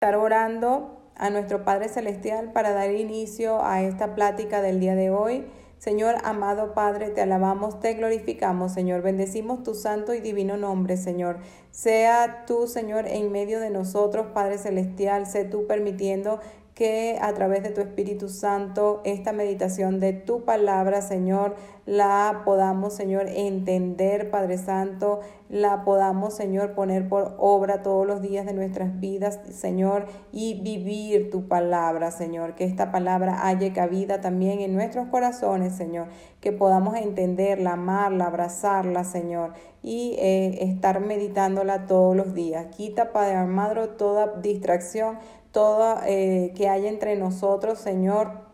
estar orando a nuestro Padre Celestial para dar inicio a esta plática del día de hoy. Señor, amado Padre, te alabamos, te glorificamos, Señor. Bendecimos tu santo y divino nombre, Señor. Sea tú, Señor, en medio de nosotros, Padre Celestial, sé tú permitiendo que a través de tu Espíritu Santo esta meditación de tu palabra, Señor, la podamos, Señor, entender, Padre Santo, la podamos, Señor, poner por obra todos los días de nuestras vidas, Señor, y vivir tu palabra, Señor, que esta palabra haya cabida también en nuestros corazones, Señor, que podamos entenderla, amarla, abrazarla, Señor, y eh, estar meditándola todos los días. Quita, Padre Armado, toda distracción todo eh, que hay entre nosotros, Señor.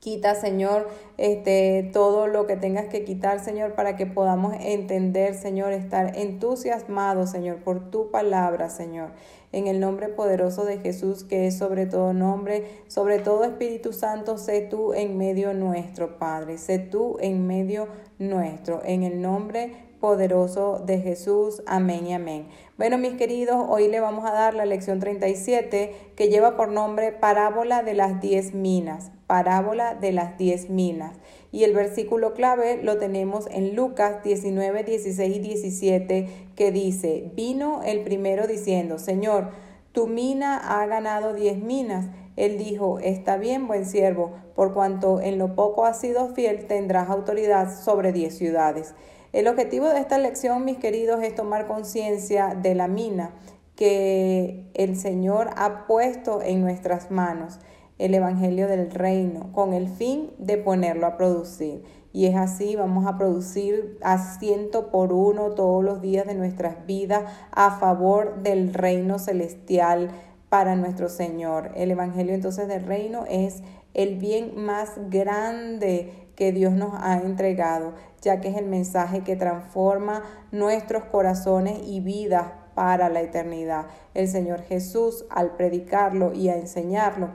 Quita, Señor, este, todo lo que tengas que quitar, Señor, para que podamos entender, Señor, estar entusiasmados, Señor, por tu palabra, Señor. En el nombre poderoso de Jesús, que es sobre todo nombre, sobre todo Espíritu Santo, sé tú en medio nuestro, Padre. Sé tú en medio nuestro. En el nombre poderoso de Jesús. Amén y amén. Bueno, mis queridos, hoy le vamos a dar la lección 37 que lleva por nombre Parábola de las diez minas. Parábola de las diez minas. Y el versículo clave lo tenemos en Lucas 19, 16 y 17 que dice, vino el primero diciendo, Señor, tu mina ha ganado diez minas. Él dijo, está bien, buen siervo, por cuanto en lo poco has sido fiel, tendrás autoridad sobre diez ciudades. El objetivo de esta lección, mis queridos, es tomar conciencia de la mina que el Señor ha puesto en nuestras manos, el Evangelio del Reino, con el fin de ponerlo a producir. Y es así, vamos a producir a ciento por uno todos los días de nuestras vidas a favor del reino celestial para nuestro Señor. El Evangelio entonces del reino es el bien más grande que Dios nos ha entregado, ya que es el mensaje que transforma nuestros corazones y vidas para la eternidad. El Señor Jesús, al predicarlo y a enseñarlo,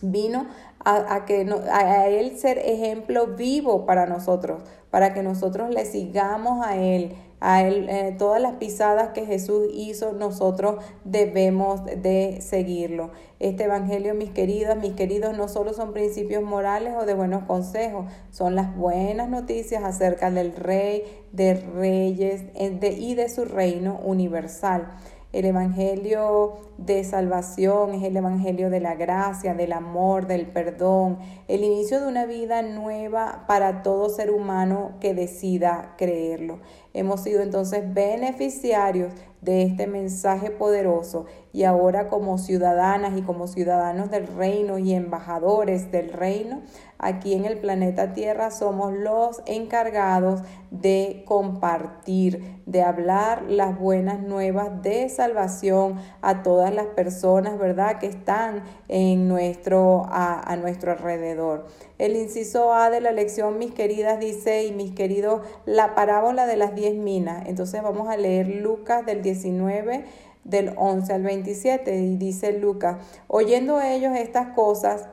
vino a, que a Él ser ejemplo vivo para nosotros, para que nosotros le sigamos a Él, a él, eh, todas las pisadas que Jesús hizo, nosotros debemos de seguirlo. Este Evangelio, mis queridas, mis queridos, no solo son principios morales o de buenos consejos, son las buenas noticias acerca del Rey, de Reyes y de su reino universal. El Evangelio de salvación es el Evangelio de la gracia, del amor, del perdón, el inicio de una vida nueva para todo ser humano que decida creerlo. Hemos sido entonces beneficiarios de este mensaje poderoso y ahora como ciudadanas y como ciudadanos del reino y embajadores del reino, aquí en el planeta Tierra somos los encargados de compartir, de hablar las buenas nuevas de salvación a todas las personas, ¿verdad?, que están en nuestro, a, a nuestro alrededor. El inciso A de la lección, mis queridas, dice, y mis queridos, la parábola de las diez minas. Entonces vamos a leer Lucas del 19 del 11 al 27 y dice Lucas, oyendo ellos estas cosas,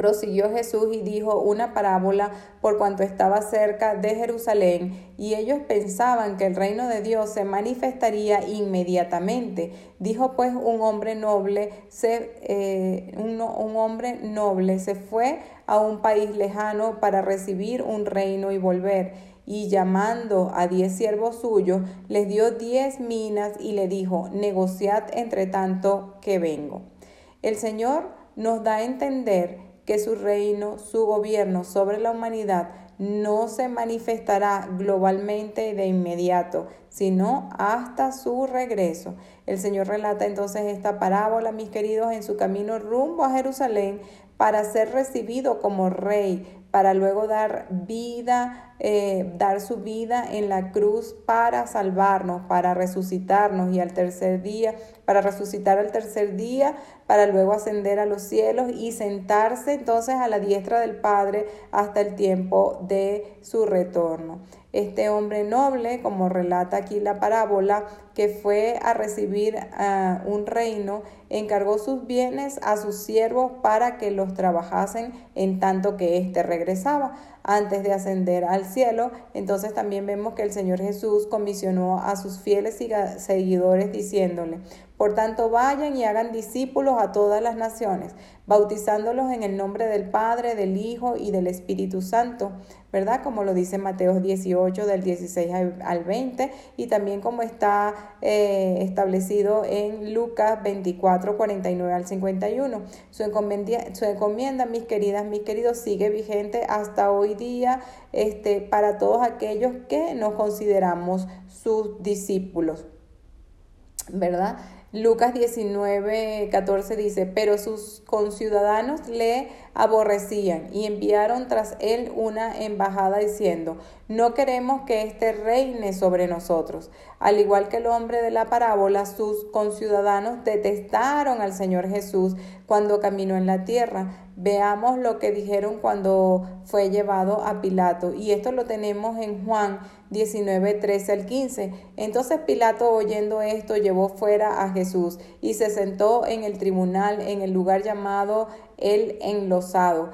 prosiguió Jesús y dijo una parábola por cuanto estaba cerca de Jerusalén y ellos pensaban que el reino de Dios se manifestaría inmediatamente. Dijo pues un hombre noble, se, eh, un, un hombre noble se fue a un país lejano para recibir un reino y volver y llamando a diez siervos suyos, les dio diez minas y le dijo, negociad entre tanto que vengo. El Señor nos da a entender que su reino, su gobierno sobre la humanidad no se manifestará globalmente de inmediato, sino hasta su regreso. El Señor relata entonces esta parábola, mis queridos, en su camino rumbo a Jerusalén para ser recibido como rey, para luego dar vida, eh, dar su vida en la cruz para salvarnos, para resucitarnos. Y al tercer día, para resucitar al tercer día, para luego ascender a los cielos y sentarse entonces a la diestra del Padre hasta el tiempo de su retorno. Este hombre noble, como relata aquí la parábola, que fue a recibir un reino, encargó sus bienes a sus siervos para que los trabajasen en tanto que éste regresaba. Antes de ascender al cielo. Entonces también vemos que el Señor Jesús comisionó a sus fieles seguidores diciéndole, por tanto, vayan y hagan discípulos a todas las naciones, bautizándolos en el nombre del Padre, del Hijo y del Espíritu Santo, ¿verdad? Como lo dice Mateo 18, del 16 al 20, y también como está eh, establecido en Lucas 24, 49 al 51. Su encomienda, su encomienda, mis queridas, mis queridos, sigue vigente hasta hoy día este, para todos aquellos que nos consideramos sus discípulos, ¿verdad? Lucas 19, 14 dice, pero sus conciudadanos le aborrecían y enviaron tras él una embajada diciendo, no queremos que éste reine sobre nosotros. Al igual que el hombre de la parábola, sus conciudadanos detestaron al Señor Jesús cuando caminó en la tierra. Veamos lo que dijeron cuando fue llevado a Pilato. Y esto lo tenemos en Juan 19, 13 al 15. Entonces Pilato, oyendo esto, llevó fuera a Jesús y se sentó en el tribunal en el lugar llamado el enlosado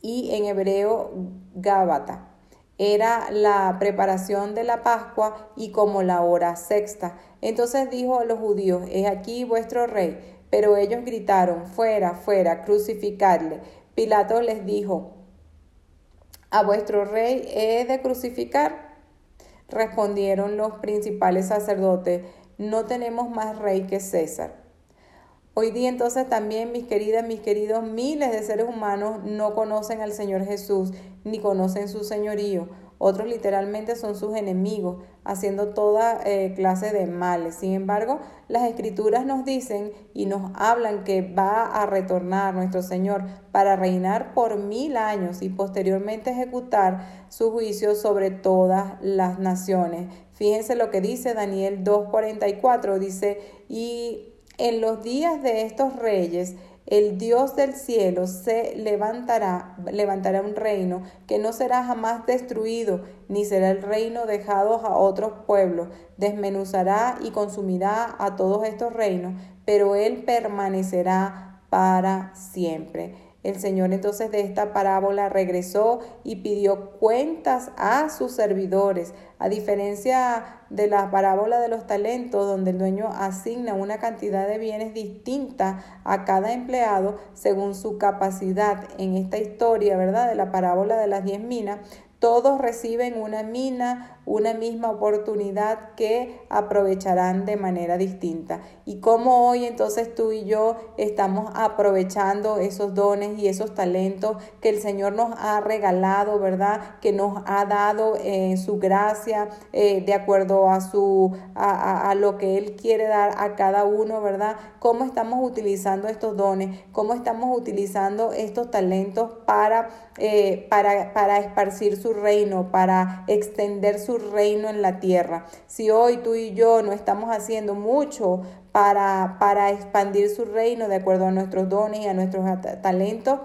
y en hebreo Gábata. Era la preparación de la Pascua y como la hora sexta. Entonces dijo a los judíos, he aquí vuestro rey. Pero ellos gritaron, fuera, fuera, crucificarle. Pilato les dijo, ¿a vuestro rey he de crucificar? Respondieron los principales sacerdotes, no tenemos más rey que César. Hoy día entonces también, mis queridas, mis queridos, miles de seres humanos no conocen al Señor Jesús ni conocen su señorío. Otros literalmente son sus enemigos, haciendo toda eh, clase de males. Sin embargo, las escrituras nos dicen y nos hablan que va a retornar nuestro Señor para reinar por mil años y posteriormente ejecutar su juicio sobre todas las naciones. Fíjense lo que dice Daniel 2.44, dice, y en los días de estos reyes, el Dios del cielo se levantará, levantará un reino que no será jamás destruido, ni será el reino dejado a otros pueblos. Desmenuzará y consumirá a todos estos reinos, pero él permanecerá para siempre. El Señor entonces de esta parábola regresó y pidió cuentas a sus servidores, a diferencia de la parábola de los talentos, donde el dueño asigna una cantidad de bienes distinta a cada empleado según su capacidad. En esta historia, ¿verdad? De la parábola de las diez minas, todos reciben una mina, una misma oportunidad que aprovecharán de manera distinta. Y como hoy entonces tú y yo estamos aprovechando esos dones y esos talentos que el Señor nos ha regalado, ¿verdad? Que nos ha dado su gracia, eh, de acuerdo a, su, a, a lo que Él quiere dar a cada uno, ¿verdad? ¿Cómo estamos utilizando estos dones? ¿Cómo estamos utilizando estos talentos para, eh, para, para esparcir su reino, para extender su reino en la tierra. Si hoy tú y yo no estamos haciendo mucho para, para expandir su reino de acuerdo a nuestros dones y a nuestros talentos,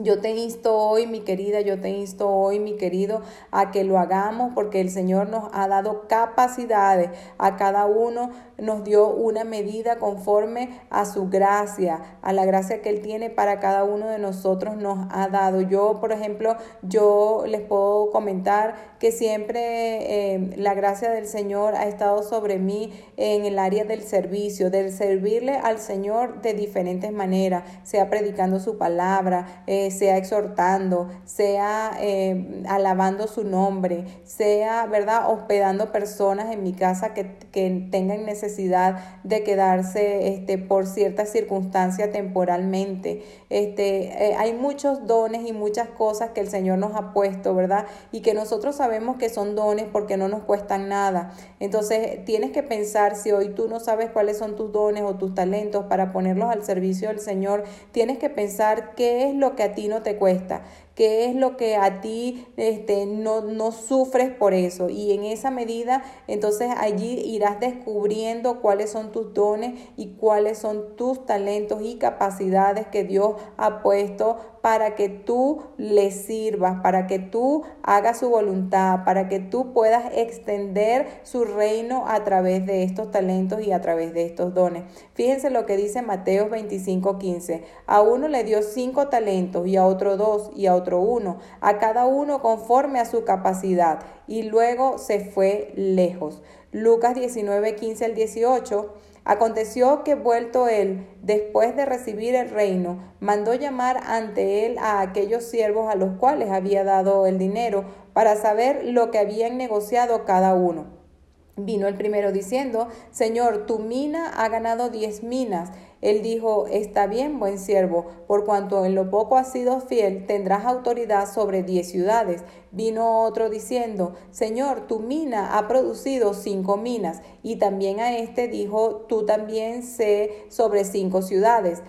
yo te insto hoy, mi querida, yo te insto hoy, mi querido, a que lo hagamos porque el Señor nos ha dado capacidades. A cada uno nos dio una medida conforme a su gracia, a la gracia que Él tiene para cada uno de nosotros nos ha dado. Yo, por ejemplo, yo les puedo comentar que siempre eh, la gracia del Señor ha estado sobre mí en el área del servicio, del servirle al Señor de diferentes maneras, sea predicando su palabra. Eh, sea exhortando, sea eh, alabando su nombre, sea, ¿verdad?, hospedando personas en mi casa que, que tengan necesidad de quedarse este, por cierta circunstancia temporalmente. Este, eh, hay muchos dones y muchas cosas que el Señor nos ha puesto, ¿verdad? Y que nosotros sabemos que son dones porque no nos cuestan nada. Entonces, tienes que pensar si hoy tú no sabes cuáles son tus dones o tus talentos para ponerlos al servicio del Señor, tienes que pensar qué es lo que a ti no te cuesta, qué es lo que a ti este, no, no sufres por eso. Y en esa medida, entonces allí irás descubriendo cuáles son tus dones y cuáles son tus talentos y capacidades que Dios ha puesto para que tú le sirvas, para que tú hagas su voluntad, para que tú puedas extender su reino a través de estos talentos y a través de estos dones. Fíjense lo que dice Mateo 25, 15. A uno le dio cinco talentos y a otro dos y a otro uno, a cada uno conforme a su capacidad, y luego se fue lejos. Lucas 19, 15 al 18. Aconteció que vuelto él, después de recibir el reino, mandó llamar ante él a aquellos siervos a los cuales había dado el dinero, para saber lo que habían negociado cada uno. Vino el primero diciendo, Señor, tu mina ha ganado diez minas. Él dijo, Está bien, buen siervo, por cuanto en lo poco has sido fiel, tendrás autoridad sobre diez ciudades. Vino otro diciendo, Señor, tu mina ha producido cinco minas. Y también a este dijo, Tú también sé sobre cinco ciudades.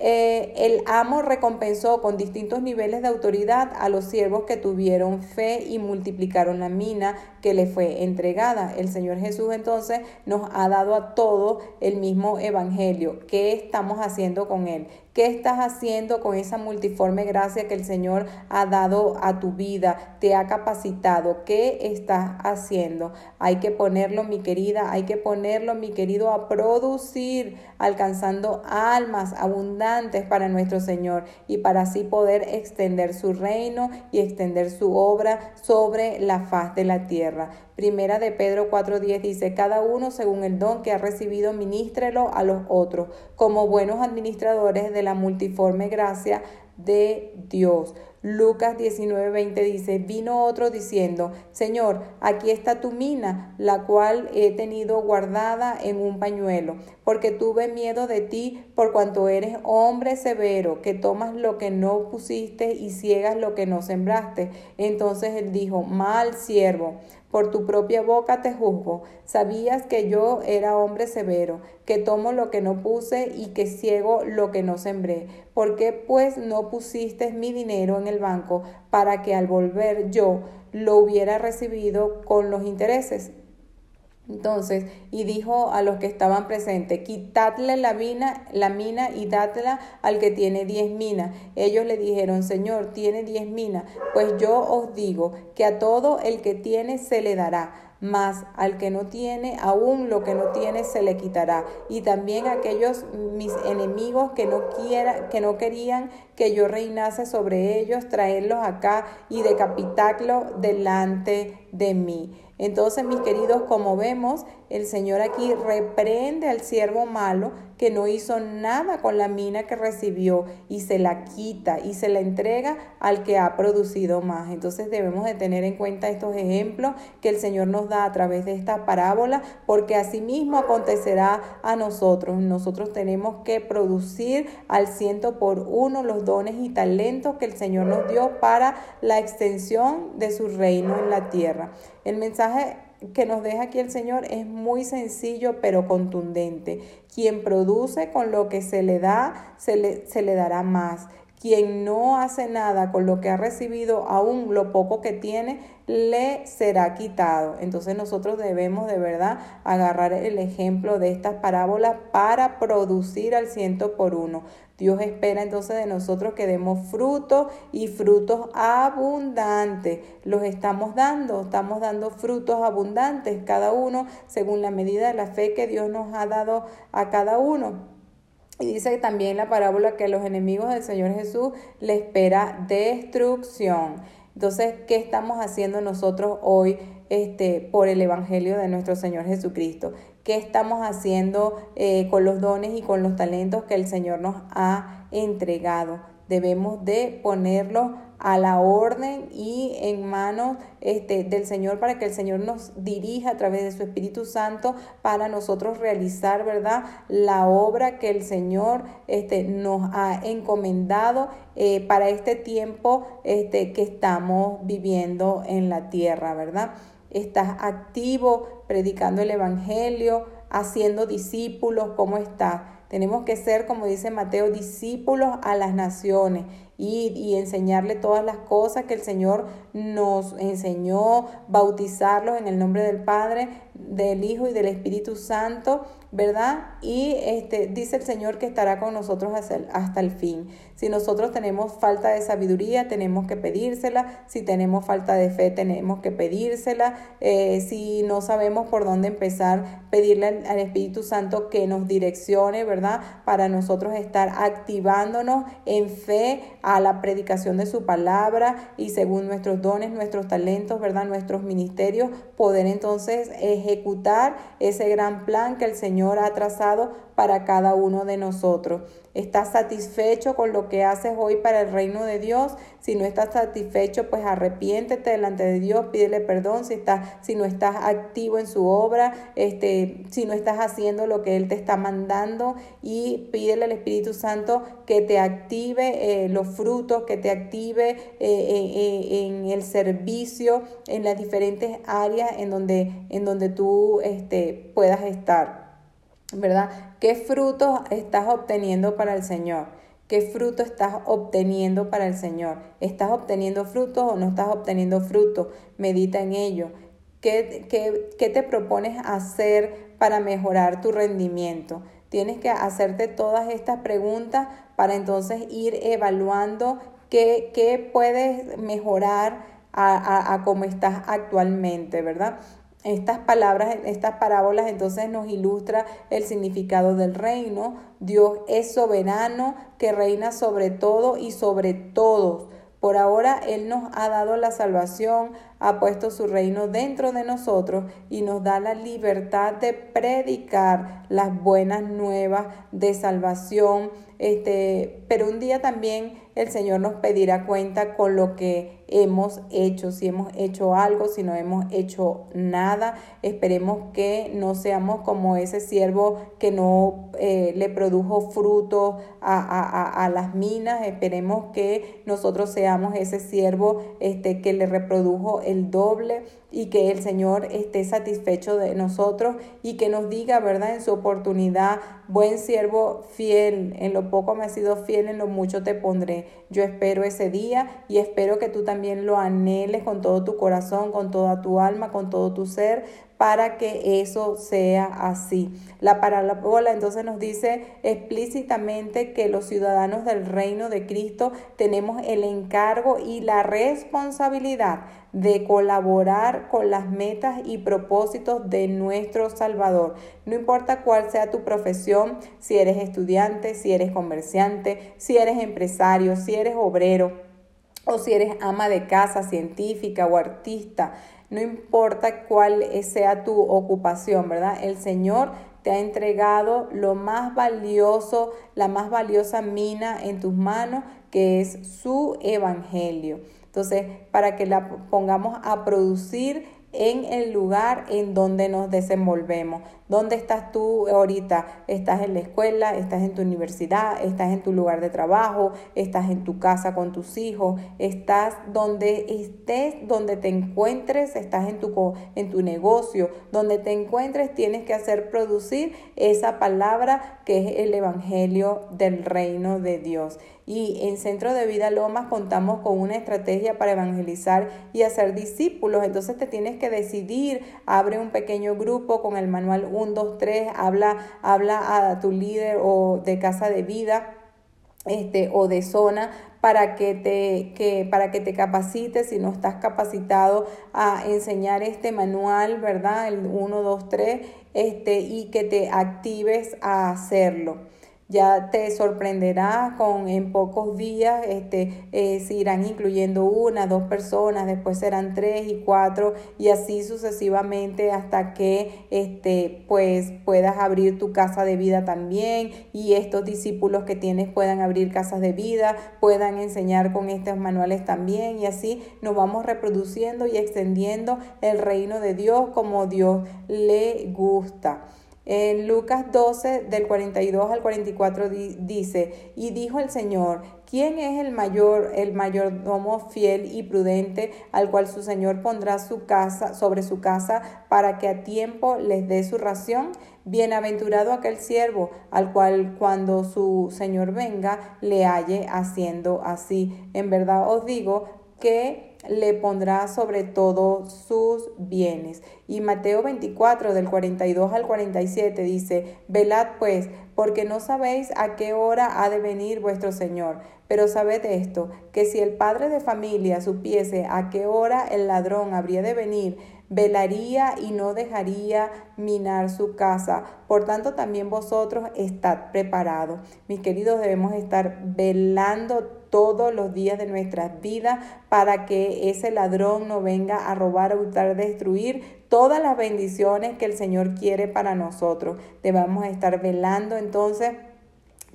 Eh, el amo recompensó con distintos niveles de autoridad a los siervos que tuvieron fe y multiplicaron la mina que le fue entregada. El Señor Jesús entonces nos ha dado a todos el mismo evangelio. ¿Qué estamos haciendo con él? ¿Qué estás haciendo con esa multiforme gracia que el Señor ha dado a tu vida? Te ha capacitado. ¿Qué estás haciendo? Hay que ponerlo, mi querida, hay que ponerlo, mi querido, a producir, alcanzando almas abundantes para nuestro Señor y para así poder extender su reino y extender su obra sobre la faz de la tierra. Primera de Pedro 4.10 dice, cada uno según el don que ha recibido, ministrelo a los otros, como buenos administradores de la multiforme gracia de Dios. Lucas 19:20 dice, vino otro diciendo, Señor, aquí está tu mina, la cual he tenido guardada en un pañuelo, porque tuve miedo de ti, por cuanto eres hombre severo, que tomas lo que no pusiste y ciegas lo que no sembraste. Entonces él dijo, mal siervo por tu propia boca te juzgo. Sabías que yo era hombre severo, que tomo lo que no puse y que ciego lo que no sembré. ¿Por qué pues no pusiste mi dinero en el banco para que al volver yo lo hubiera recibido con los intereses? Entonces, y dijo a los que estaban presentes, quitadle la mina, la mina y dadla al que tiene diez minas. Ellos le dijeron, Señor, tiene diez minas. Pues yo os digo que a todo el que tiene se le dará mas al que no tiene, aún lo que no tiene se le quitará. Y también aquellos mis enemigos que no quiera, que no querían que yo reinase sobre ellos, traerlos acá y decapitarlos delante de mí. Entonces, mis queridos, como vemos, el Señor aquí reprende al siervo malo que no hizo nada con la mina que recibió y se la quita y se la entrega al que ha producido más. Entonces debemos de tener en cuenta estos ejemplos que el Señor nos da a través de esta parábola porque asimismo acontecerá a nosotros. Nosotros tenemos que producir al ciento por uno los dones y talentos que el Señor nos dio para la extensión de su reino en la tierra. El mensaje que nos deja aquí el Señor es muy sencillo pero contundente. Quien produce con lo que se le da, se le, se le dará más. Quien no hace nada con lo que ha recibido, aún lo poco que tiene, le será quitado. Entonces nosotros debemos de verdad agarrar el ejemplo de estas parábolas para producir al ciento por uno. Dios espera entonces de nosotros que demos frutos y frutos abundantes. Los estamos dando, estamos dando frutos abundantes cada uno según la medida de la fe que Dios nos ha dado a cada uno. Y dice también la parábola que los enemigos del Señor Jesús le espera destrucción. Entonces, ¿qué estamos haciendo nosotros hoy este, por el Evangelio de nuestro Señor Jesucristo? ¿Qué estamos haciendo eh, con los dones y con los talentos que el Señor nos ha entregado? Debemos de ponerlos a la orden y en manos este, del Señor para que el Señor nos dirija a través de su Espíritu Santo para nosotros realizar, ¿verdad? La obra que el Señor este, nos ha encomendado eh, para este tiempo este, que estamos viviendo en la tierra, ¿verdad? Estás activo predicando el Evangelio, haciendo discípulos, ¿cómo estás? Tenemos que ser, como dice Mateo, discípulos a las naciones y, y, enseñarle todas las cosas que el Señor nos enseñó, bautizarlos en el nombre del Padre, del Hijo y del Espíritu Santo ¿verdad? Y este, dice el Señor que estará con nosotros hasta el, fin. Si nosotros tenemos falta de sabiduría, tenemos que pedírsela. Si tenemos falta de fe, tenemos que pedírsela. Eh, si no sabemos por dónde empezar, pedirle al, Espíritu Santo que nos direccione, ¿verdad? Para nosotros estar activándonos en fe a la predicación de su palabra y según nuestros dones, nuestros talentos, ¿verdad? Nuestros ministerios, poder entonces ejecutar ese gran plan que el Señor ha trazado para cada uno de nosotros. ¿Estás satisfecho con lo que haces hoy para el reino de Dios? Si no estás satisfecho, pues arrepiéntete delante de Dios, pídele perdón si, estás, si no estás activo en su obra, este, si no estás haciendo lo que Él te está mandando y pídele al Espíritu Santo que te active eh, los frutos, que te active eh, eh, en el servicio, en las diferentes áreas en donde, en donde tú este, puedas estar. ¿Verdad? ¿Qué frutos estás obteniendo para el Señor? ¿Qué fruto estás obteniendo para el Señor? ¿Estás obteniendo frutos o no estás obteniendo frutos? Medita en ello. ¿Qué, qué, qué te propones hacer para mejorar tu rendimiento? Tienes que hacerte todas estas preguntas para entonces ir evaluando qué, qué puedes mejorar a, a, a cómo estás actualmente, ¿verdad? Estas palabras, estas parábolas entonces nos ilustra el significado del reino. Dios es soberano que reina sobre todo y sobre todos. Por ahora Él nos ha dado la salvación, ha puesto su reino dentro de nosotros y nos da la libertad de predicar las buenas nuevas de salvación. Este, pero un día también el Señor nos pedirá cuenta con lo que hemos hecho, si hemos hecho algo, si no hemos hecho nada. Esperemos que no seamos como ese siervo que no eh, le produjo fruto a, a, las minas. Esperemos que nosotros seamos ese siervo este, que le reprodujo el doble y que el Señor esté satisfecho de nosotros y que nos diga, ¿verdad? En su oportunidad, buen siervo fiel, en lo poco me has sido fiel, en lo mucho te pondré. Yo espero ese día y espero que tú también lo anheles con todo tu corazón, con toda tu alma, con todo tu ser, para que eso sea así. La parábola entonces nos dice explícitamente que los ciudadanos del reino de Cristo tenemos el encargo y la responsabilidad de colaborar con las metas y propósitos de nuestro Salvador. No importa cuál sea tu profesión, si eres estudiante, si eres comerciante, si eres empresario, si eres obrero o si eres ama de casa, científica o artista, no importa cuál sea tu ocupación, ¿verdad? El Señor te ha entregado lo más valioso, la más valiosa mina en tus manos, que es su evangelio. Entonces, para que la pongamos a producir en el lugar en donde nos desenvolvemos. ¿Dónde estás tú ahorita? ¿Estás en la escuela? ¿Estás en tu universidad? ¿Estás en tu lugar de trabajo? ¿Estás en tu casa con tus hijos? ¿Estás donde estés, donde te encuentres? ¿Estás en tu, en tu negocio? Donde te encuentres tienes que hacer producir esa palabra que es el Evangelio del reino de Dios. Y en Centro de Vida Lomas contamos con una estrategia para evangelizar y hacer discípulos. Entonces te tienes que decidir, abre un pequeño grupo con el manual 1, 2, 3, habla, habla a tu líder o de casa de vida este, o de zona para que, te, que, para que te capacites si no estás capacitado a enseñar este manual, ¿verdad? El 1, 2, 3, este, y que te actives a hacerlo ya te sorprenderá con en pocos días este, eh, se irán incluyendo una, dos personas, después serán tres y cuatro y así sucesivamente hasta que este, pues puedas abrir tu casa de vida también y estos discípulos que tienes puedan abrir casas de vida, puedan enseñar con estos manuales también y así nos vamos reproduciendo y extendiendo el reino de Dios como Dios le gusta. En Lucas 12, del 42 al 44 dice, y dijo el Señor, ¿quién es el mayor, el mayordomo fiel y prudente al cual su Señor pondrá su casa, sobre su casa para que a tiempo les dé su ración? Bienaventurado aquel siervo al cual cuando su Señor venga le halle haciendo así. En verdad os digo que le pondrá sobre todo sus bienes. Y Mateo 24 del 42 al 47 dice, velad pues, porque no sabéis a qué hora ha de venir vuestro Señor. Pero sabed esto, que si el padre de familia supiese a qué hora el ladrón habría de venir, velaría y no dejaría minar su casa. Por tanto, también vosotros estad preparados. Mis queridos, debemos estar velando todos los días de nuestras vidas para que ese ladrón no venga a robar, a hurtar, a destruir todas las bendiciones que el Señor quiere para nosotros. Debemos estar velando entonces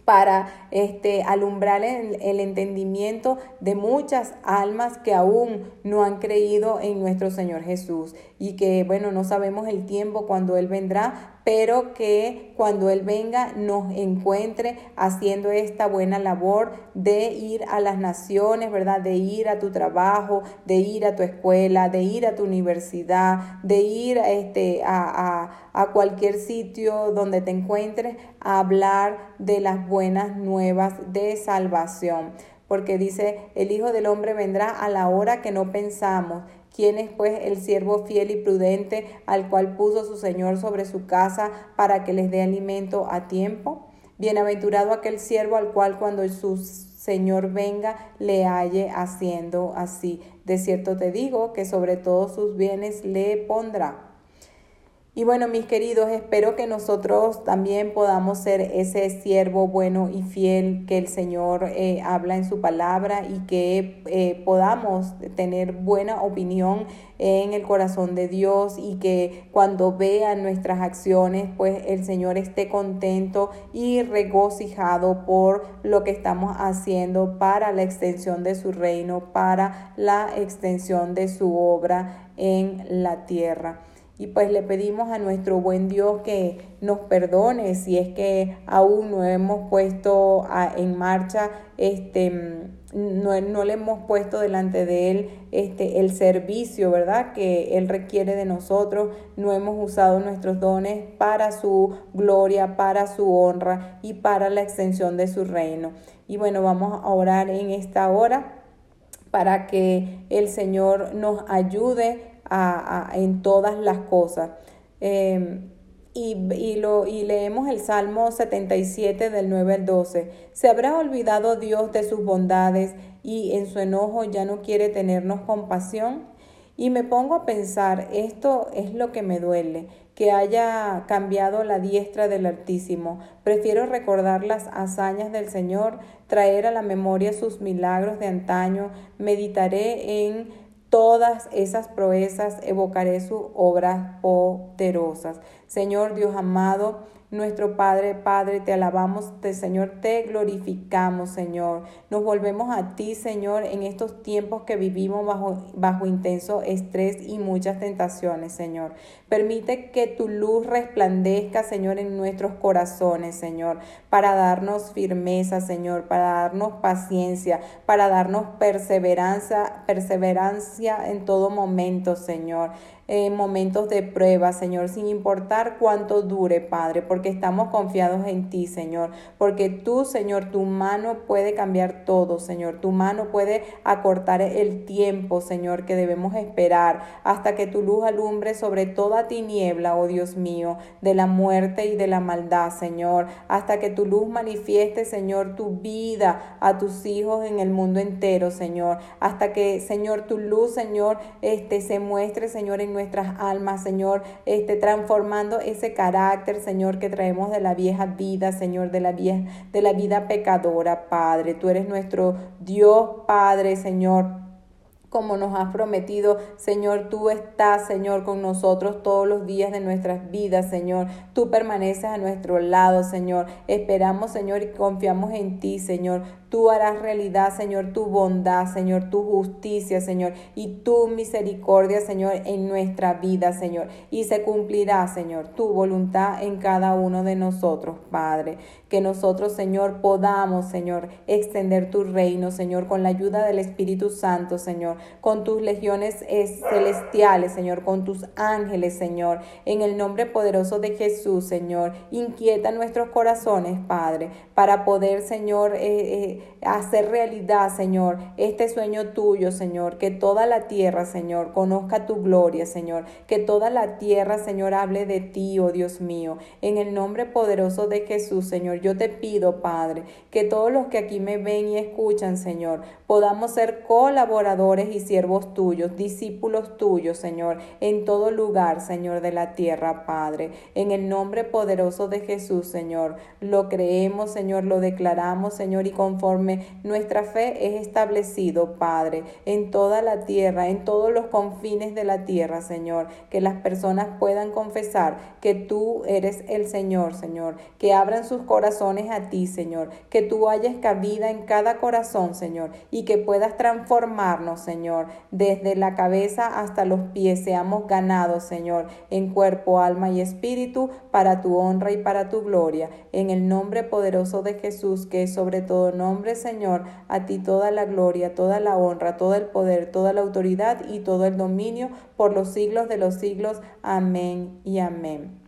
para este, alumbrar el, el, entendimiento de muchas almas que aún no han creído en nuestro Señor Jesús y que, bueno, no sabemos el tiempo cuando Él vendrá, pero que cuando Él venga nos encuentre haciendo esta buena labor de ir a las naciones, ¿verdad? De ir a tu trabajo, de ir a tu escuela, de ir a tu universidad, de ir este, a, a, a cualquier sitio donde te encuentres a hablar de las buenas nuevas de salvación. Porque dice, el Hijo del Hombre vendrá a la hora que no pensamos ¿Quién es pues el siervo fiel y prudente al cual puso su Señor sobre su casa para que les dé alimento a tiempo? Bienaventurado aquel siervo al cual cuando su Señor venga le halle haciendo así. De cierto te digo que sobre todos sus bienes le pondrá. Y bueno, mis queridos, espero que nosotros también podamos ser ese siervo bueno y fiel que el Señor eh, habla en su palabra y que eh, podamos tener buena opinión en el corazón de Dios y que cuando vean nuestras acciones, pues el Señor esté contento y regocijado por lo que estamos haciendo para la extensión de su reino, para la extensión de su obra en la tierra. Y pues le pedimos a nuestro buen Dios que nos perdone si es que aún no hemos puesto en marcha, este, no, no, le hemos puesto delante de Él este, el servicio, ¿verdad? Que Él requiere de nosotros. No hemos usado nuestros dones para su gloria, para su honra y para la extensión de su reino. Y bueno, vamos a orar en esta hora para que el Señor nos ayude en todas las cosas. Em, y, y, lo, y leemos el Salmo 77 del 9 al 12. ¿Se habrá olvidado Dios de sus bondades y en su enojo ya no quiere tenernos compasión? Y me pongo a pensar, esto es lo que me duele, que haya cambiado la diestra del Altísimo. Prefiero recordar las hazañas del Señor, traer a la memoria sus milagros de antaño, meditaré en todas esas proezas, evocaré sus obras poderosas. Señor Dios amado, nuestro Padre, Padre, te alabamos, te, Señor, te glorificamos, Señor. Nos volvemos a ti, Señor, en estos tiempos que vivimos bajo, bajo intenso estrés y muchas tentaciones, Señor. Permite que tu luz resplandezca, Señor, en nuestros corazones, Señor, para darnos firmeza, Señor, para darnos paciencia, para darnos perseverancia, perseverancia en todo momento, Señor en momentos de prueba, Señor, sin importar cuánto dure, Padre, porque estamos confiados en ti, Señor, porque tú, Señor, tu mano puede cambiar todo, Señor, tu mano puede acortar el tiempo, Señor, que debemos esperar hasta que tu luz alumbre sobre toda tiniebla, oh Dios mío, de la muerte y de la maldad, Señor, hasta que tu luz manifieste, Señor, tu vida a tus hijos en el mundo entero, Señor, hasta que, Señor, tu luz, Señor, este se muestre, Señor, en nuestras almas, Señor, este, transformando ese carácter, Señor, que traemos de la vieja vida, Señor, de la, vieja, de la vida pecadora, Padre. Tú eres nuestro Dios, Padre, Señor como nos has prometido. Señor, tú estás, Señor, con nosotros todos los días de nuestras vidas, Señor. Tú permaneces a nuestro lado, Señor. Esperamos, Señor, y confiamos en ti, Señor. Tú harás realidad, Señor, tu bondad, Señor, tu justicia, Señor, y tu misericordia, Señor, en nuestra vida, Señor. Y se cumplirá, Señor, tu voluntad en cada uno de nosotros, Padre. Que nosotros, Señor, podamos, Señor, extender tu reino, Señor, con la ayuda del Espíritu Santo, Señor, con tus legiones celestiales, Señor, con tus ángeles, Señor, en el nombre poderoso de Jesús, Señor. Inquieta nuestros corazones, Padre, para poder, Señor, eh, eh, hacer realidad, Señor, este sueño tuyo, Señor, que toda la tierra, Señor, conozca tu gloria, Señor, que toda la tierra, Señor, hable de ti, oh Dios mío. En el nombre poderoso de Jesús, Señor, yo te pido, Padre, que todos los que aquí me ven y escuchan, Señor, podamos ser colaboradores y siervos tuyos, discípulos tuyos, Señor, en todo lugar, Señor, de la tierra, Padre. En el nombre poderoso de Jesús, Señor, lo creemos, Señor, lo declaramos, Señor, y conforme nuestra fe es establecido, Padre, en toda la tierra, en todos los confines de la tierra, Señor, que las personas puedan confesar que tú eres el Señor, Señor, que abran sus corazones a ti, Señor, que tú hayas cabida en cada corazón, Señor, y que puedas transformarnos, Señor, desde la cabeza hasta los pies, seamos ganados, Señor, en cuerpo, alma y espíritu, para tu honra y para tu gloria. En el nombre poderoso de Jesús, que es sobre todo Señor, a ti toda la gloria, toda la honra, todo el poder, toda la autoridad y todo el dominio por los siglos de los siglos. Amén y amén.